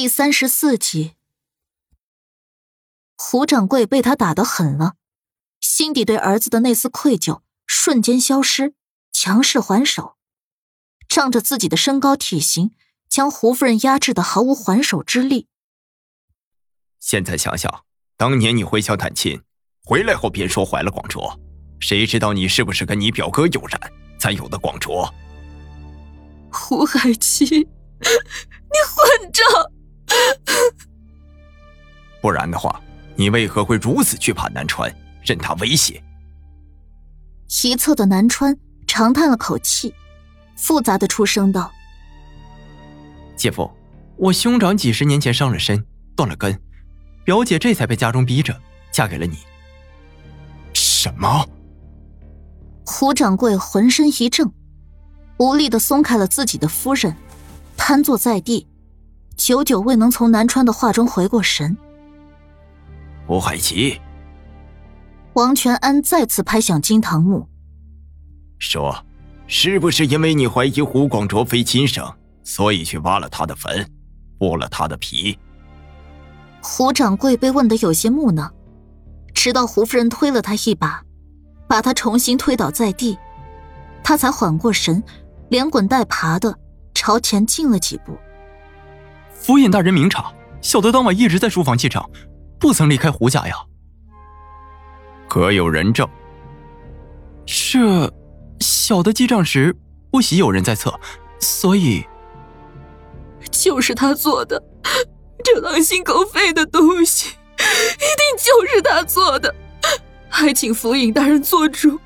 第三十四集，胡掌柜被他打得狠了，心底对儿子的那丝愧疚瞬间消失，强势还手，仗着自己的身高体型，将胡夫人压制的毫无还手之力。现在想想，当年你回乡探亲，回来后便说怀了广卓，谁知道你是不是跟你表哥有染，才有的广卓？胡海清，你混账！不然的话，你为何会如此惧怕南川，任他威胁？一侧的南川长叹了口气，复杂的出声道：“姐夫，我兄长几十年前伤了身，断了根，表姐这才被家中逼着嫁给了你。”什么？胡掌柜浑身一怔，无力的松开了自己的夫人，瘫坐在地。久久未能从南川的话中回过神。胡海奇，王全安再次拍响金堂木，说：“是不是因为你怀疑胡广卓非亲生，所以去挖了他的坟，剥了他的皮？”胡掌柜被问得有些木讷，直到胡夫人推了他一把，把他重新推倒在地，他才缓过神，连滚带爬的朝前进了几步。府尹大人明察，小的当晚一直在书房记账，不曾离开胡家呀。可有人证？这小的记账时不喜有人在侧，所以就是他做的。这狼心狗肺的东西，一定就是他做的。还请府尹大人做主，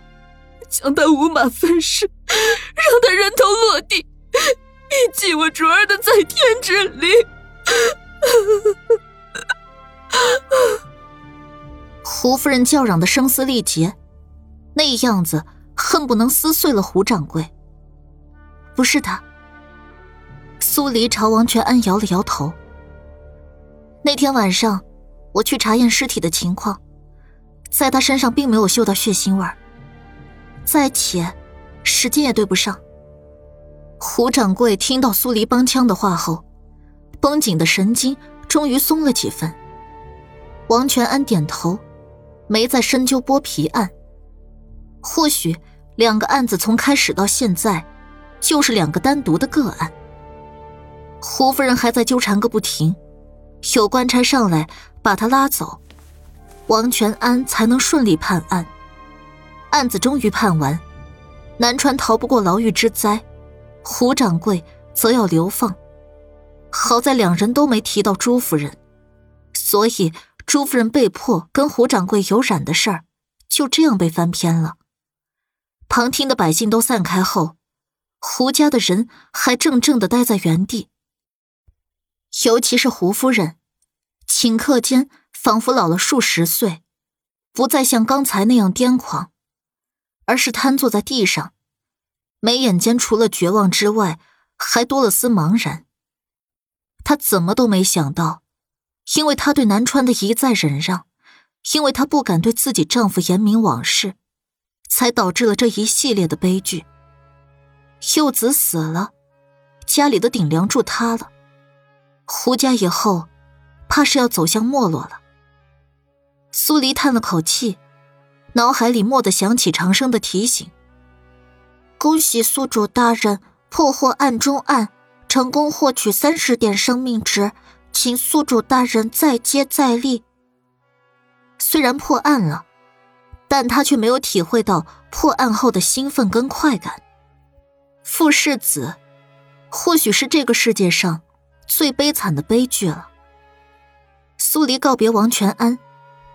将他五马分尸，让他人头落地，以祭我卓儿的在天之灵。胡夫人叫嚷的声嘶力竭，那样子恨不能撕碎了胡掌柜。不是他。苏黎朝王全安摇了摇头。那天晚上，我去查验尸体的情况，在他身上并没有嗅到血腥味儿。再且，时间也对不上。胡掌柜听到苏黎帮腔的话后。绷紧的神经终于松了几分。王全安点头，没再深究剥皮案。或许两个案子从开始到现在，就是两个单独的个案。胡夫人还在纠缠个不停，有官差上来把他拉走，王全安才能顺利判案。案子终于判完，南川逃不过牢狱之灾，胡掌柜则要流放。好在两人都没提到朱夫人，所以朱夫人被迫跟胡掌柜有染的事儿，就这样被翻篇了。旁听的百姓都散开后，胡家的人还怔怔的待在原地。尤其是胡夫人，顷刻间仿佛老了数十岁，不再像刚才那样癫狂，而是瘫坐在地上，眉眼间除了绝望之外，还多了丝茫然。她怎么都没想到，因为她对南川的一再忍让，因为她不敢对自己丈夫言明往事，才导致了这一系列的悲剧。幼子死了，家里的顶梁柱塌了，胡家以后，怕是要走向没落了。苏黎叹了口气，脑海里蓦地想起长生的提醒：“恭喜宿主大人破获案中案。”成功获取三十点生命值，请宿主大人再接再厉。虽然破案了，但他却没有体会到破案后的兴奋跟快感。傅世子，或许是这个世界上最悲惨的悲剧了。苏黎告别王全安，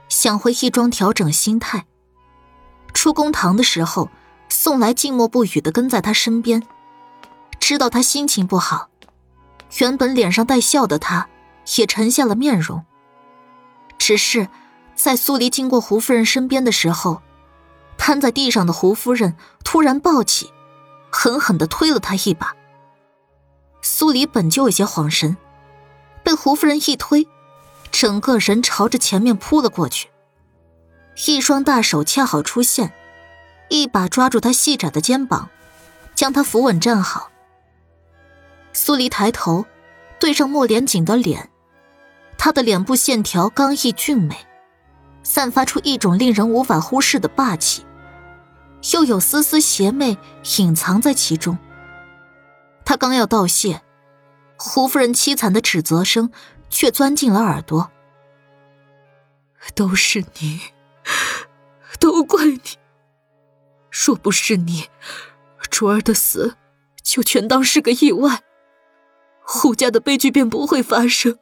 想回义庄调整心态。出公堂的时候，宋来静默不语的跟在他身边。知道他心情不好，原本脸上带笑的他，也沉下了面容。只是，在苏黎经过胡夫人身边的时候，瘫在地上的胡夫人突然抱起，狠狠的推了他一把。苏黎本就有些恍神，被胡夫人一推，整个人朝着前面扑了过去。一双大手恰好出现，一把抓住他细窄的肩膀，将他扶稳站好。苏黎抬头，对上莫连锦的脸，他的脸部线条刚毅俊美，散发出一种令人无法忽视的霸气，又有丝丝邪魅隐藏在其中。他刚要道谢，胡夫人凄惨的指责声却钻进了耳朵：“都是你，都怪你！若不是你，卓儿的死就全当是个意外。”胡家的悲剧便不会发生。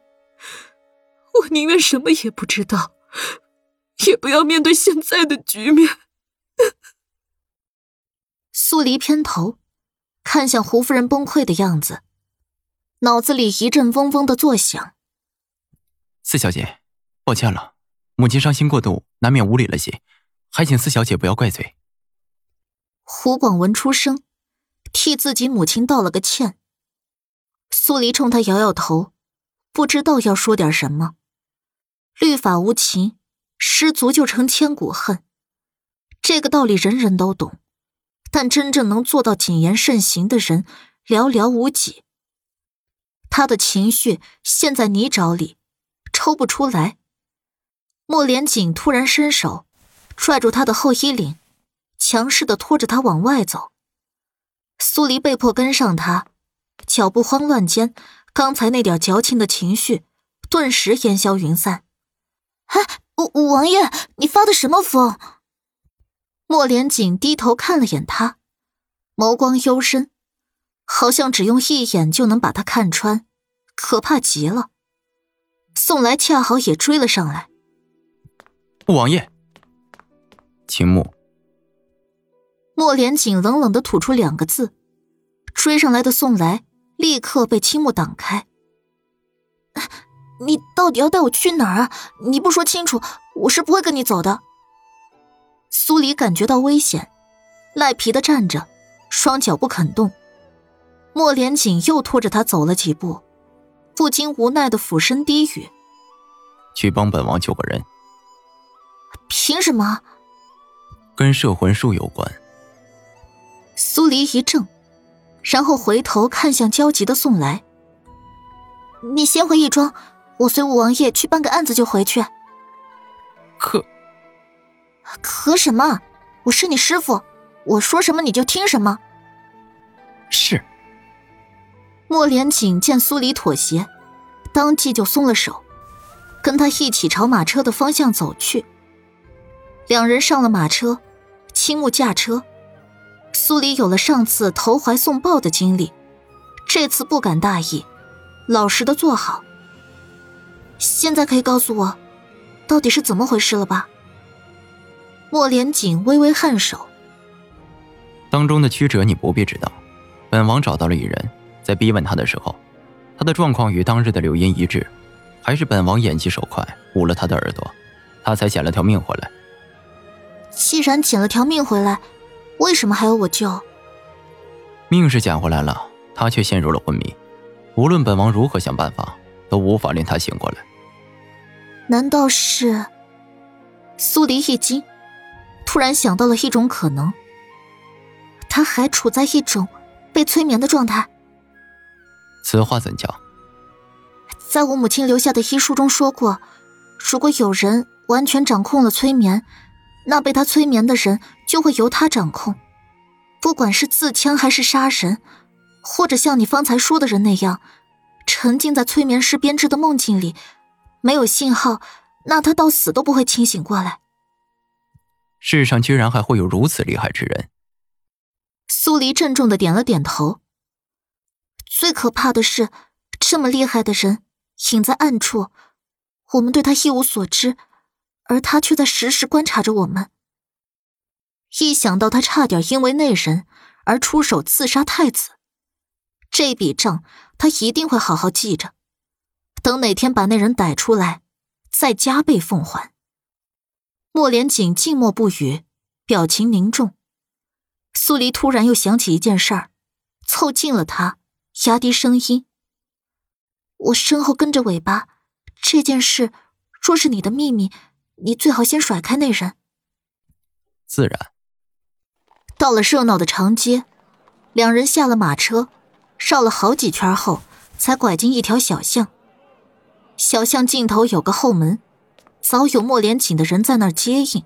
我宁愿什么也不知道，也不要面对现在的局面。苏黎偏头，看向胡夫人崩溃的样子，脑子里一阵嗡嗡的作响。四小姐，抱歉了，母亲伤心过度，难免无礼了些，还请四小姐不要怪罪。胡广文出声，替自己母亲道了个歉。苏黎冲他摇摇头，不知道要说点什么。律法无情，失足就成千古恨。这个道理人人都懂，但真正能做到谨言慎行的人寥寥无几。他的情绪陷在泥沼里，抽不出来。莫连锦突然伸手，拽住他的后衣领，强势的拖着他往外走。苏黎被迫跟上他。脚步慌乱间，刚才那点矫情的情绪顿时烟消云散。哎，王王爷，你发的什么疯？莫连锦低头看了眼他，眸光幽深，好像只用一眼就能把他看穿，可怕极了。宋来恰好也追了上来。王爷，秦牧。莫连锦冷冷的吐出两个字。追上来的宋来立刻被青木挡开。你到底要带我去哪儿啊？你不说清楚，我是不会跟你走的。苏黎感觉到危险，赖皮的站着，双脚不肯动。莫连锦又拖着他走了几步，不禁无奈的俯身低语：“去帮本王救个人。”凭什么？跟摄魂术有关。苏黎一怔。然后回头看向焦急的宋来：“你先回义庄，我随五王爷去办个案子就回去。”可可什么？我是你师傅，我说什么你就听什么。是。莫连锦见苏黎妥协，当即就松了手，跟他一起朝马车的方向走去。两人上了马车，青木驾车。苏黎有了上次投怀送抱的经历，这次不敢大意，老实的坐好。现在可以告诉我，到底是怎么回事了吧？莫连锦微微颔首。当中的曲折你不必知道，本王找到了一人，在逼问他的时候，他的状况与当日的柳音一致，还是本王眼疾手快捂了他的耳朵，他才捡了条命回来。既然捡了条命回来。为什么还要我救？命是捡回来了，他却陷入了昏迷。无论本王如何想办法，都无法令他醒过来。难道是？苏黎一惊，突然想到了一种可能。他还处在一种被催眠的状态。此话怎讲？在我母亲留下的医书中说过，如果有人完全掌控了催眠。那被他催眠的人就会由他掌控，不管是自枪还是杀人，或者像你方才说的人那样，沉浸在催眠师编织的梦境里，没有信号，那他到死都不会清醒过来。世上居然还会有如此厉害之人！苏黎郑重的点了点头。最可怕的是，这么厉害的人隐在暗处，我们对他一无所知。而他却在时时观察着我们。一想到他差点因为那人而出手刺杀太子，这笔账他一定会好好记着，等哪天把那人逮出来，再加倍奉还。莫连锦静默不语，表情凝重。苏黎突然又想起一件事儿，凑近了他，压低声音：“我身后跟着尾巴，这件事若是你的秘密。”你最好先甩开那人。自然。到了热闹的长街，两人下了马车，绕了好几圈后，才拐进一条小巷。小巷尽头有个后门，早有莫连锦的人在那儿接应。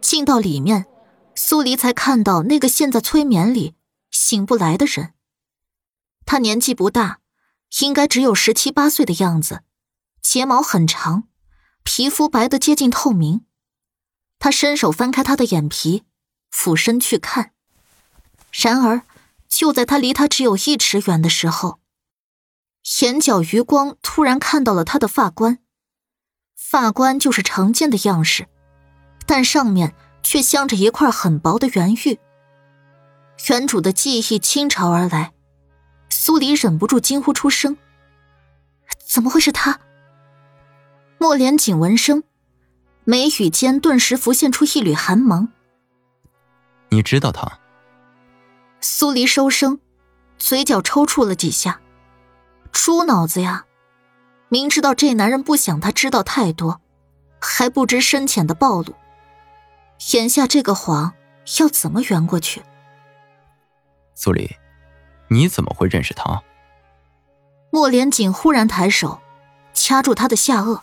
进到里面，苏黎才看到那个陷在催眠里醒不来的人。他年纪不大，应该只有十七八岁的样子，睫毛很长，皮肤白得接近透明。他伸手翻开他的眼皮，俯身去看。然而，就在他离他只有一尺远的时候，眼角余光突然看到了他的发冠。发冠就是常见的样式，但上面却镶着一块很薄的圆玉。原主的记忆倾巢而来，苏黎忍不住惊呼出声：“怎么会是他？”莫连锦闻声，眉宇间顿时浮现出一缕寒芒。你知道他？苏黎收声，嘴角抽搐了几下。猪脑子呀！明知道这男人不想他知道太多，还不知深浅的暴露。眼下这个谎要怎么圆过去？苏黎，你怎么会认识他？莫连锦忽然抬手，掐住他的下颚，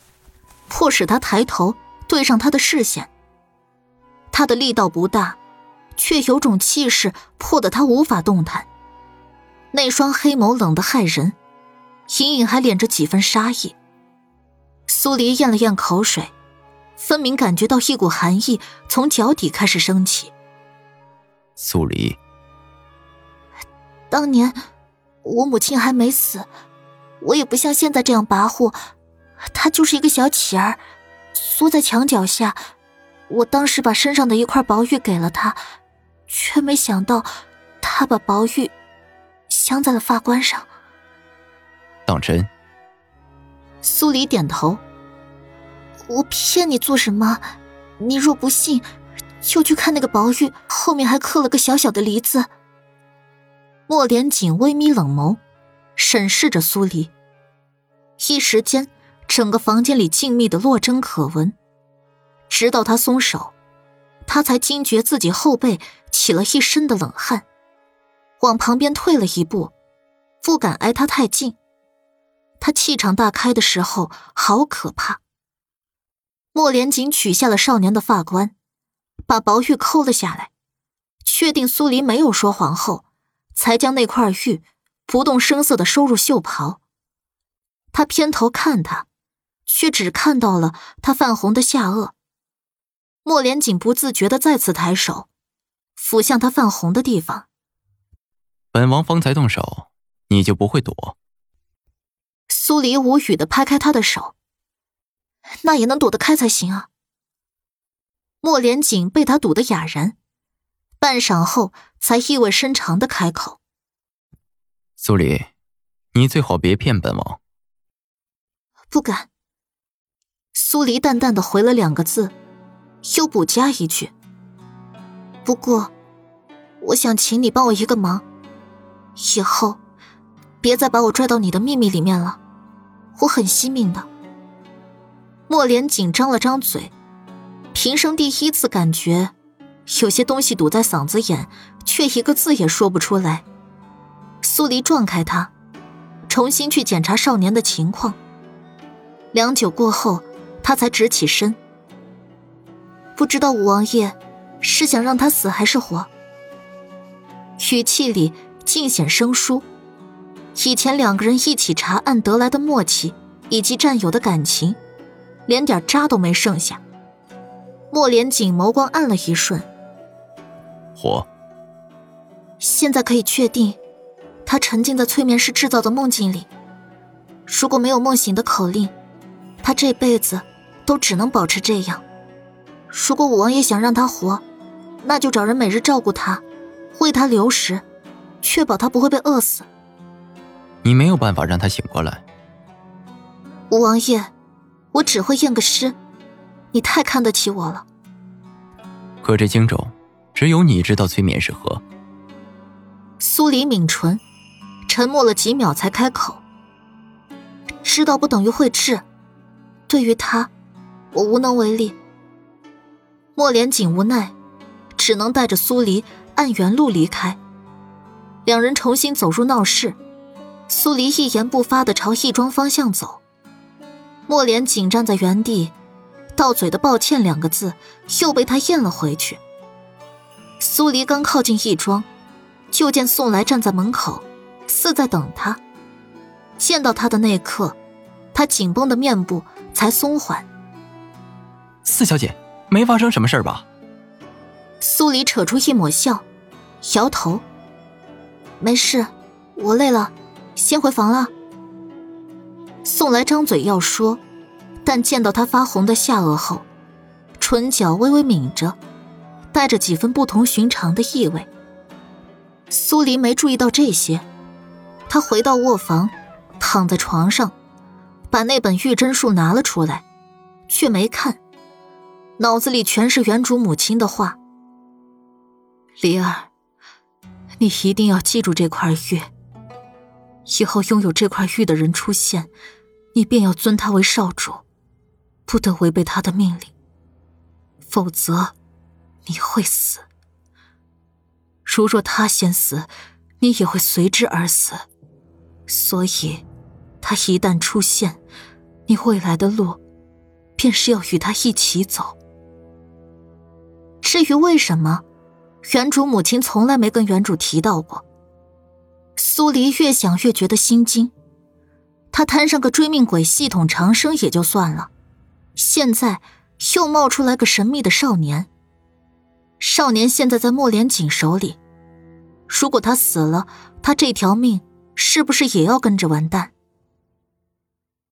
迫使他抬头对上他的视线。他的力道不大。却有种气势，迫得他无法动弹。那双黑眸冷得骇人，隐隐还敛着几分杀意。苏黎咽了咽口水，分明感觉到一股寒意从脚底开始升起。苏黎，当年我母亲还没死，我也不像现在这样跋扈，她就是一个小乞儿，缩在墙角下。我当时把身上的一块薄玉给了她。却没想到，她把宝玉镶在了发冠上。当真？苏黎点头。我骗你做什么？你若不信，就去看那个宝玉后面还刻了个小小的梨字。莫连锦微眯冷眸，审视着苏黎。一时间，整个房间里静谧的落针可闻。直到他松手。他才惊觉自己后背起了一身的冷汗，往旁边退了一步，不敢挨他太近。他气场大开的时候好可怕。莫连锦取下了少年的发冠，把薄玉抠了下来，确定苏黎没有说谎后，才将那块玉不动声色的收入袖袍。他偏头看他，却只看到了他泛红的下颚。莫连锦不自觉的再次抬手，抚向他泛红的地方。本王方才动手，你就不会躲？苏黎无语的拍开他的手，那也能躲得开才行啊。莫连锦被他堵得哑然，半晌后才意味深长的开口：“苏黎，你最好别骗本王。”不敢。苏黎淡淡的回了两个字。又补加一句：“不过，我想请你帮我一个忙，以后别再把我拽到你的秘密里面了，我很惜命的。”莫连紧张了张嘴，平生第一次感觉有些东西堵在嗓子眼，却一个字也说不出来。苏黎撞开他，重新去检查少年的情况。良久过后，他才直起身。不知道五王爷是想让他死还是活，语气里尽显生疏。以前两个人一起查案得来的默契以及战友的感情，连点渣都没剩下。莫连锦眸光暗了一瞬，活。现在可以确定，他沉浸在催眠师制造的梦境里。如果没有梦醒的口令，他这辈子都只能保持这样。如果五王爷想让他活，那就找人每日照顾他，喂他流食，确保他不会被饿死。你没有办法让他醒过来。五王爷，我只会验个尸，你太看得起我了。可这荆州，只有你知道催眠是何。苏黎抿唇，沉默了几秒才开口：“知道不等于会治，对于他，我无能为力。”莫连锦无奈，只能带着苏黎按原路离开。两人重新走入闹市，苏黎一言不发的朝义庄方向走，莫莲紧站在原地，到嘴的“抱歉”两个字又被他咽了回去。苏黎刚靠近义庄，就见宋来站在门口，似在等他。见到他的那刻，他紧绷的面部才松缓。四小姐，没发生什么事吧？苏黎扯出一抹笑，摇头：“没事，我累了，先回房了。”宋来张嘴要说，但见到他发红的下颚后，唇角微微抿着，带着几分不同寻常的意味。苏黎没注意到这些，他回到卧房。躺在床上，把那本玉真术拿了出来，却没看，脑子里全是原主母亲的话：“离儿，你一定要记住这块玉。以后拥有这块玉的人出现，你便要尊他为少主，不得违背他的命令，否则你会死。如若他先死，你也会随之而死。所以。”他一旦出现，你未来的路，便是要与他一起走。至于为什么，原主母亲从来没跟原主提到过。苏黎越想越觉得心惊，他摊上个追命鬼系统长生也就算了，现在又冒出来个神秘的少年。少年现在在莫连锦手里，如果他死了，他这条命是不是也要跟着完蛋？